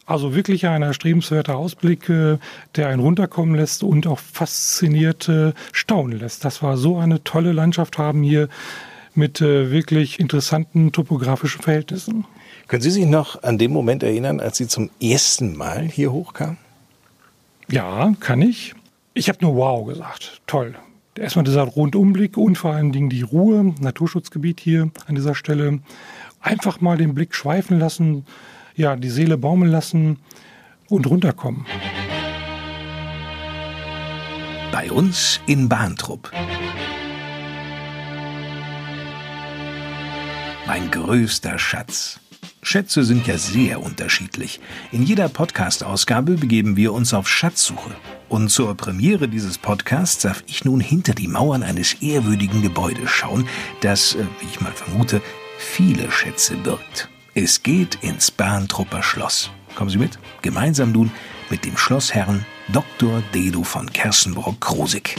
Speaker 2: Also wirklich ein erstrebenswerter Ausblick, äh, der einen runterkommen lässt und auch fasziniert staunen lässt. Das war so eine tolle Landschaft haben hier mit äh, wirklich interessanten topografischen Verhältnissen.
Speaker 1: Können Sie sich noch an den Moment erinnern, als Sie zum ersten Mal hier hochkamen?
Speaker 2: Ja, kann ich. Ich habe nur wow gesagt. Toll. Erstmal dieser Rundumblick und vor allen Dingen die Ruhe, Naturschutzgebiet hier an dieser Stelle. Einfach mal den Blick schweifen lassen, ja, die Seele baumeln lassen und runterkommen.
Speaker 1: Bei uns in Bahntrupp. Mein größter Schatz. Schätze sind ja sehr unterschiedlich. In jeder Podcast-Ausgabe begeben wir uns auf Schatzsuche. Und zur Premiere dieses Podcasts darf ich nun hinter die Mauern eines ehrwürdigen Gebäudes schauen, das, äh, wie ich mal vermute, viele Schätze birgt. Es geht ins Bahntrupper Schloss. Kommen Sie mit? Gemeinsam nun mit dem Schlossherrn Dr. Dedo von Kersenbrock-Krosig.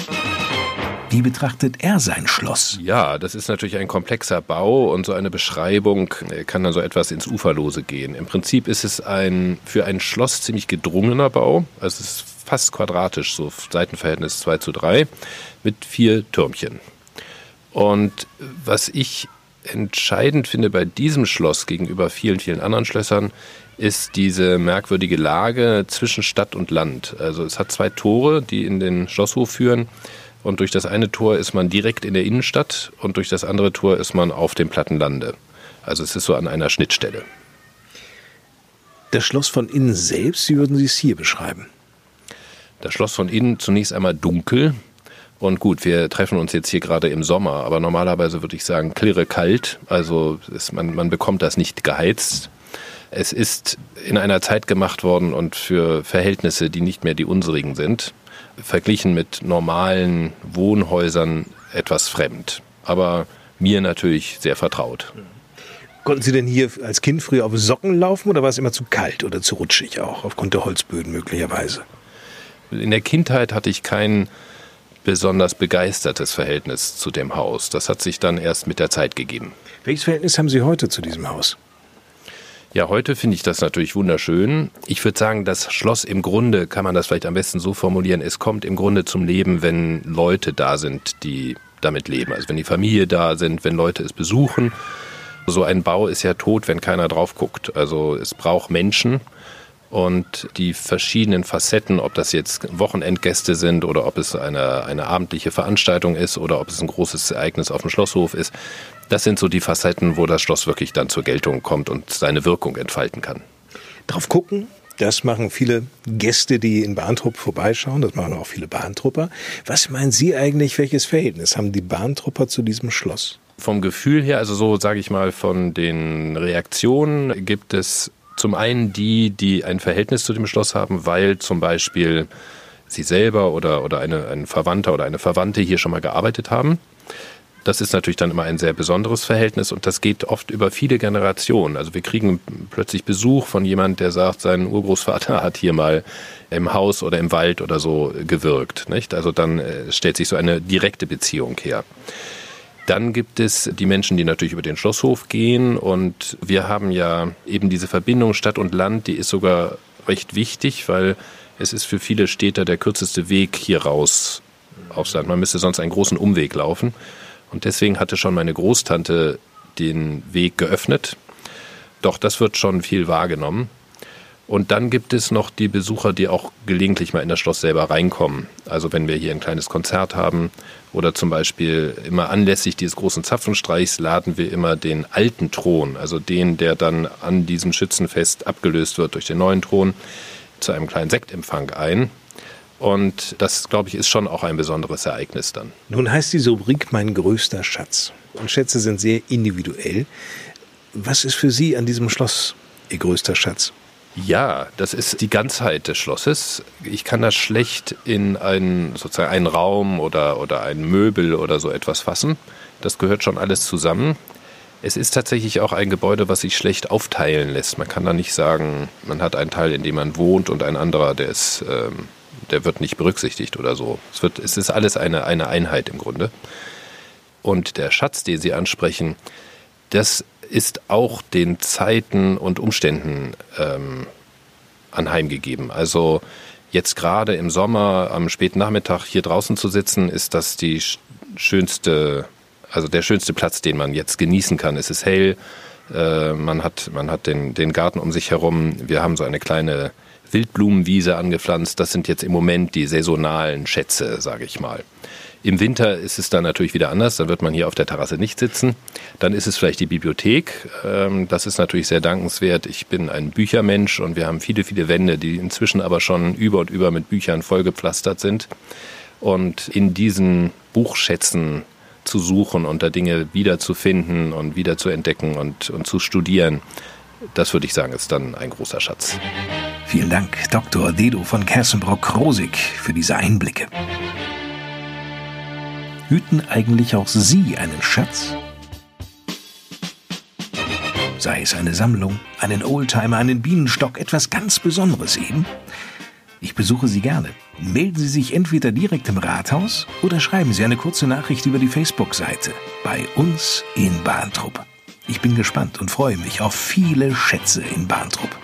Speaker 1: Wie betrachtet er sein Schloss?
Speaker 14: Ja, das ist natürlich ein komplexer Bau und so eine Beschreibung äh, kann dann so etwas ins Uferlose gehen. Im Prinzip ist es ein für ein Schloss ziemlich gedrungener Bau. Also es ist fast quadratisch, so Seitenverhältnis 2 zu 3 mit vier Türmchen. Und was ich entscheidend finde bei diesem Schloss gegenüber vielen, vielen anderen Schlössern, ist diese merkwürdige Lage zwischen Stadt und Land. Also es hat zwei Tore, die in den Schlosshof führen. Und durch das eine Tor ist man direkt in der Innenstadt und durch das andere Tor ist man auf dem Plattenlande. Also es ist so an einer Schnittstelle.
Speaker 1: Das Schloss von innen selbst, wie würden Sie es hier beschreiben?
Speaker 14: Das Schloss von innen zunächst einmal dunkel. Und gut, wir treffen uns jetzt hier gerade im Sommer, aber normalerweise würde ich sagen, klirre kalt. Also ist, man, man bekommt das nicht geheizt. Es ist in einer Zeit gemacht worden und für Verhältnisse, die nicht mehr die unsrigen sind, verglichen mit normalen Wohnhäusern etwas fremd. Aber mir natürlich sehr vertraut.
Speaker 1: Konnten Sie denn hier als Kind früher auf Socken laufen oder war es immer zu kalt oder zu rutschig auch, aufgrund der Holzböden möglicherweise?
Speaker 14: In der Kindheit hatte ich kein besonders begeistertes Verhältnis zu dem Haus. Das hat sich dann erst mit der Zeit gegeben.
Speaker 1: Welches Verhältnis haben Sie heute zu diesem Haus?
Speaker 14: Ja, heute finde ich das natürlich wunderschön. Ich würde sagen, das Schloss im Grunde, kann man das vielleicht am besten so formulieren, es kommt im Grunde zum Leben, wenn Leute da sind, die damit leben. Also wenn die Familie da sind, wenn Leute es besuchen. So ein Bau ist ja tot, wenn keiner drauf guckt. Also es braucht Menschen und die verschiedenen Facetten, ob das jetzt Wochenendgäste sind oder ob es eine, eine abendliche Veranstaltung ist oder ob es ein großes Ereignis auf dem Schlosshof ist, das sind so die Facetten, wo das Schloss wirklich dann zur Geltung kommt und seine Wirkung entfalten kann.
Speaker 1: Drauf gucken, das machen viele Gäste, die in Bahntrupp vorbeischauen. Das machen auch viele Bahntrupper. Was meinen Sie eigentlich, welches Verhältnis haben die Bahntrupper zu diesem Schloss?
Speaker 14: Vom Gefühl her, also so sage ich mal, von den Reaktionen gibt es zum einen die, die ein Verhältnis zu dem Schloss haben, weil zum Beispiel sie selber oder, oder eine, ein Verwandter oder eine Verwandte hier schon mal gearbeitet haben. Das ist natürlich dann immer ein sehr besonderes Verhältnis und das geht oft über viele Generationen. Also wir kriegen plötzlich Besuch von jemand, der sagt, sein Urgroßvater hat hier mal im Haus oder im Wald oder so gewirkt. Nicht? Also dann äh, stellt sich so eine direkte Beziehung her. Dann gibt es die Menschen, die natürlich über den Schlosshof gehen und wir haben ja eben diese Verbindung Stadt und Land, die ist sogar recht wichtig, weil es ist für viele Städter der kürzeste Weg hier raus aufs Land. Man müsste sonst einen großen Umweg laufen. Und deswegen hatte schon meine Großtante den Weg geöffnet. Doch das wird schon viel wahrgenommen. Und dann gibt es noch die Besucher, die auch gelegentlich mal in das Schloss selber reinkommen. Also wenn wir hier ein kleines Konzert haben oder zum Beispiel immer anlässlich dieses großen Zapfenstreichs laden wir immer den alten Thron, also den, der dann an diesem Schützenfest abgelöst wird durch den neuen Thron, zu einem kleinen Sektempfang ein. Und das, glaube ich, ist schon auch ein besonderes Ereignis dann.
Speaker 1: Nun heißt diese Rubrik Mein größter Schatz. Und Schätze sind sehr individuell. Was ist für Sie an diesem Schloss Ihr größter Schatz?
Speaker 14: Ja, das ist die Ganzheit des Schlosses. Ich kann das schlecht in einen, sozusagen einen Raum oder, oder ein Möbel oder so etwas fassen. Das gehört schon alles zusammen. Es ist tatsächlich auch ein Gebäude, was sich schlecht aufteilen lässt. Man kann da nicht sagen, man hat einen Teil, in dem man wohnt und ein anderer, der ist ähm, der wird nicht berücksichtigt oder so. Es, wird, es ist alles eine, eine Einheit im Grunde. Und der Schatz, den Sie ansprechen, das ist auch den Zeiten und Umständen ähm, anheimgegeben. Also jetzt gerade im Sommer am späten Nachmittag hier draußen zu sitzen, ist das die schönste, also der schönste Platz, den man jetzt genießen kann. Es ist hell, äh, man hat, man hat den, den Garten um sich herum. Wir haben so eine kleine Wildblumenwiese angepflanzt. Das sind jetzt im Moment die saisonalen Schätze, sage ich mal. Im Winter ist es dann natürlich wieder anders, dann wird man hier auf der Terrasse nicht sitzen. Dann ist es vielleicht die Bibliothek. Ähm, das ist natürlich sehr dankenswert. Ich bin ein Büchermensch und wir haben viele, viele Wände, die inzwischen aber schon über und über mit Büchern vollgepflastert sind. Und in diesen Buchschätzen zu suchen und da Dinge wiederzufinden und wieder zu entdecken und, und zu studieren, das würde ich sagen, ist dann ein großer Schatz.
Speaker 1: Vielen Dank, Dr. Dedo von Kersenbrock-Krosig, für diese Einblicke. Hüten eigentlich auch Sie einen Schatz? Sei es eine Sammlung, einen Oldtimer, einen Bienenstock, etwas ganz Besonderes eben? Ich besuche Sie gerne. Melden Sie sich entweder direkt im Rathaus oder schreiben Sie eine kurze Nachricht über die Facebook-Seite bei uns in Bahntrupp. Ich bin gespannt und freue mich auf viele Schätze in Bahntrupp.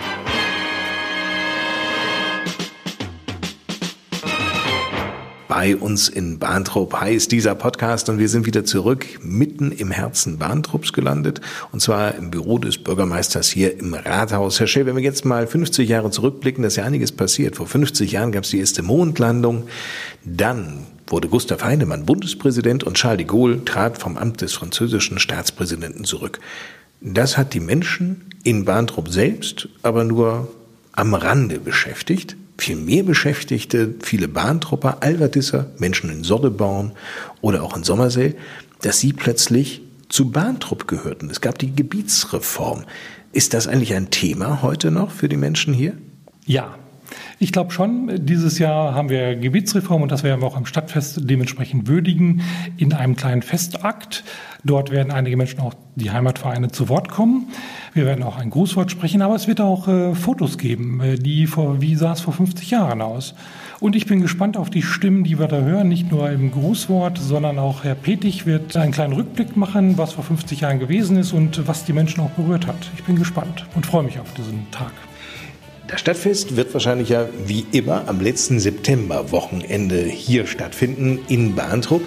Speaker 1: Bei uns in Bahntrupp heißt dieser Podcast und wir sind wieder zurück mitten im Herzen Bahntrupps gelandet und zwar im Büro des Bürgermeisters hier im Rathaus. Herr Schell, wenn wir jetzt mal 50 Jahre zurückblicken, da ist ja einiges passiert. Vor 50 Jahren gab es die erste Mondlandung, dann wurde Gustav Heinemann Bundespräsident und Charles de Gaulle trat vom Amt des französischen Staatspräsidenten zurück. Das hat die Menschen in Bahntrupp selbst aber nur am Rande beschäftigt. Viel mehr beschäftigte viele Bahntrupper, Alverdisser, Menschen in Soddeborn oder auch in Sommersee, dass sie plötzlich zu Bahntrupp gehörten. Es gab die Gebietsreform. Ist das eigentlich ein Thema heute noch für die Menschen hier?
Speaker 2: Ja, ich glaube schon, dieses Jahr haben wir Gebietsreform und das werden wir auch am Stadtfest dementsprechend würdigen in einem kleinen Festakt. Dort werden einige Menschen auch die Heimatvereine zu Wort kommen. Wir werden auch ein Grußwort sprechen, aber es wird auch äh, Fotos geben, äh, die vor, wie sah es vor 50 Jahren aus. Und ich bin gespannt auf die Stimmen, die wir da hören, nicht nur im Grußwort, sondern auch Herr Petig wird einen kleinen Rückblick machen, was vor 50 Jahren gewesen ist und was die Menschen auch berührt hat. Ich bin gespannt und freue mich auf diesen Tag.
Speaker 1: Das Stadtfest wird wahrscheinlich ja wie immer am letzten Septemberwochenende hier stattfinden in Bahntrupp.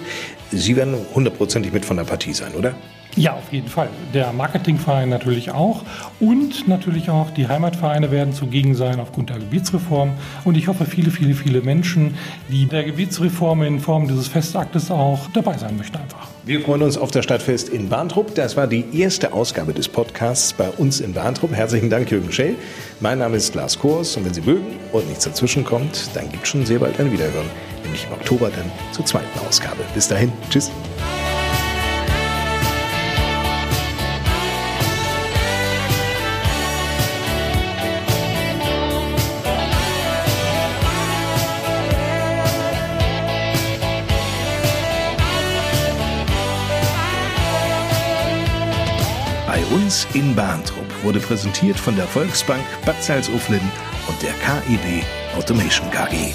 Speaker 1: Sie werden hundertprozentig mit von der Partie sein, oder?
Speaker 2: Ja, auf jeden Fall. Der Marketingverein natürlich auch. Und natürlich auch die Heimatvereine werden zugegen sein aufgrund der Gebietsreform. Und ich hoffe, viele, viele, viele Menschen, die der Gebietsreform in Form dieses Festaktes auch dabei sein möchten einfach.
Speaker 1: Wir freuen uns auf das Stadtfest in Bahntrupp. Das war die erste Ausgabe des Podcasts bei uns in Bahntrupp. Herzlichen Dank, Jürgen Schell. Mein Name ist Lars Kors und wenn Sie mögen und nichts dazwischen kommt, dann gibt es schon sehr bald ein Wiederhören. Nämlich im Oktober dann zur zweiten Ausgabe. Bis dahin. Tschüss. Uns in Bahntrupp wurde präsentiert von der Volksbank Bad Salzuflen und der KID Automation KG.